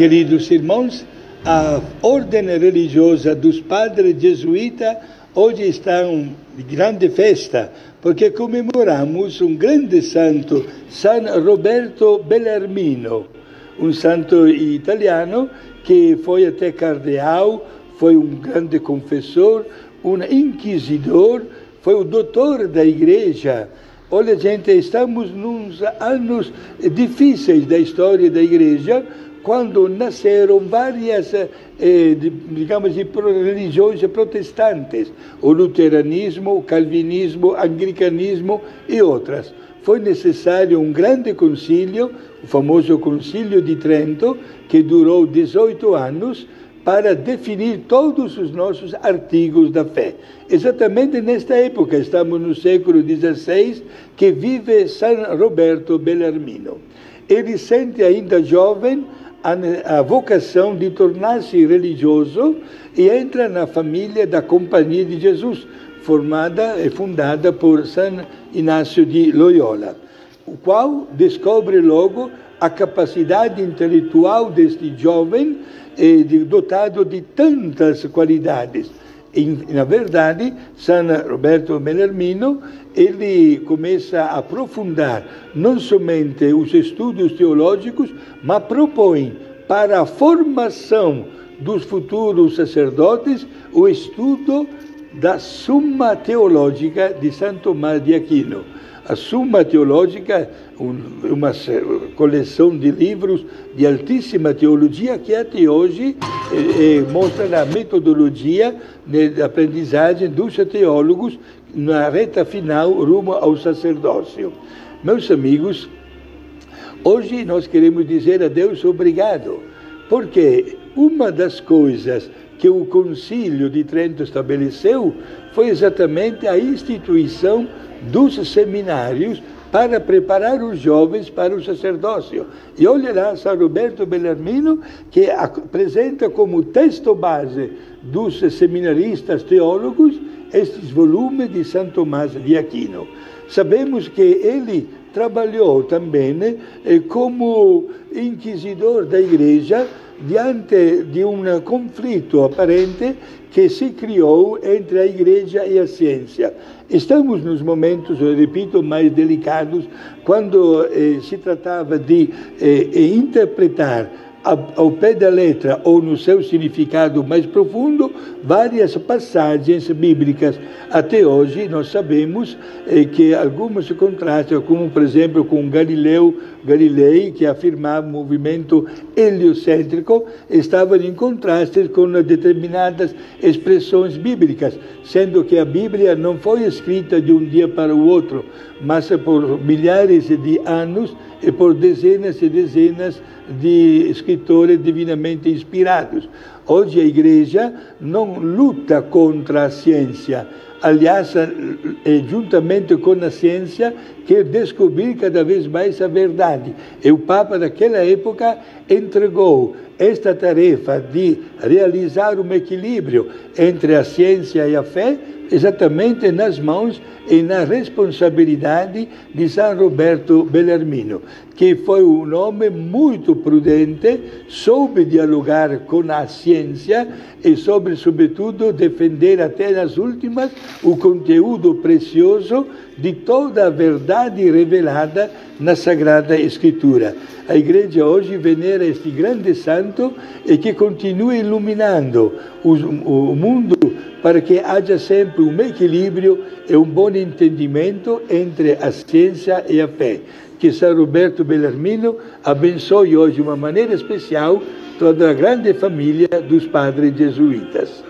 Queridos irmãos, a ordem religiosa dos padres jesuítas hoje está em grande festa, porque comemoramos um grande santo, San Roberto Bellarmino, um santo italiano que foi até cardeal, foi um grande confessor, um inquisidor, foi o doutor da igreja. Olha, gente, estamos nos anos difíceis da história da igreja, quando nasceram várias, eh, digamos, religiões protestantes, o luteranismo, o calvinismo, o anglicanismo e outras. Foi necessário um grande concílio, o famoso Concílio de Trento, que durou 18 anos, para definir todos os nossos artigos da fé. Exatamente nesta época, estamos no século XVI, que vive San Roberto Bellarmino. Ele sente ainda jovem a, vocação de tornar-se religioso e entra na família da Companhia de Jesus, formada e fundada por San Inácio de Loyola, o qual descobre logo a capacidade intelectual deste jovem dotado de tantas qualidades. Na verdade, San Roberto Bellarmino ele começa a aprofundar não somente os estudos teológicos, mas propõe para a formação dos futuros sacerdotes o estudo da Summa Teológica de Santo Tomás de Aquino. A Summa Teológica, uma coleção de livros de altíssima teologia que até hoje eh, eh, mostra a metodologia de aprendizagem dos teólogos na reta final rumo ao sacerdócio. Meus amigos, hoje nós queremos dizer a Deus obrigado, porque uma das coisas que o Concílio de Trento estabeleceu foi exatamente a instituição dos seminários para preparar os jovens para o sacerdócio. E olha lá, São Roberto Bellarmino, que apresenta como texto base dos seminaristas teólogos estes volumes de São Tomás de Aquino. Sabemos que ele trabalhou também eh, como inquisidor da igreja diante de um conflito aparente que se criou entre a igreja e a ciência. Estamos nos momentos, eu repito, mais delicados, quando eh, se tratava de eh, interpretar ao pé da letra ou no seu significado mais profundo várias passagens bíblicas. Até hoje nós sabemos eh, que algumas se contrastam, como por exemplo com Galileu Galilei, que afirmava o movimento heliocêntrico, estavam em contraste com determinadas expressões bíblicas, sendo que a Bíblia não foi escrita de um dia para o outro, mas por milhares de anos e por dezenas e dezenas de escritores divinamente inspirados. Hoje a igreja não luta contra a ciência, aliás, é juntamente com a ciência, quer descobrir cada vez mais a verdade. E o Papa, naquela época, entregou esta tarefa de realizar um equilíbrio entre a ciência e a fé exatamente nas mãos e na responsabilidade de São Roberto Bellarmino, que foi um homem muito prudente, soube dialogar com a ciência e soube, sobretudo, defender até nas últimas o conteúdo precioso de toda a verdade revelada na Sagrada Escritura. A Igreja hoje venera este grande santo e que continua iluminando o, o mundo para que haja sempre um equilíbrio e um bom entendimento entre a ciência e a fé. Que São Roberto Bellarmino abençoe hoje de uma maneira especial toda a grande família dos padres jesuítas.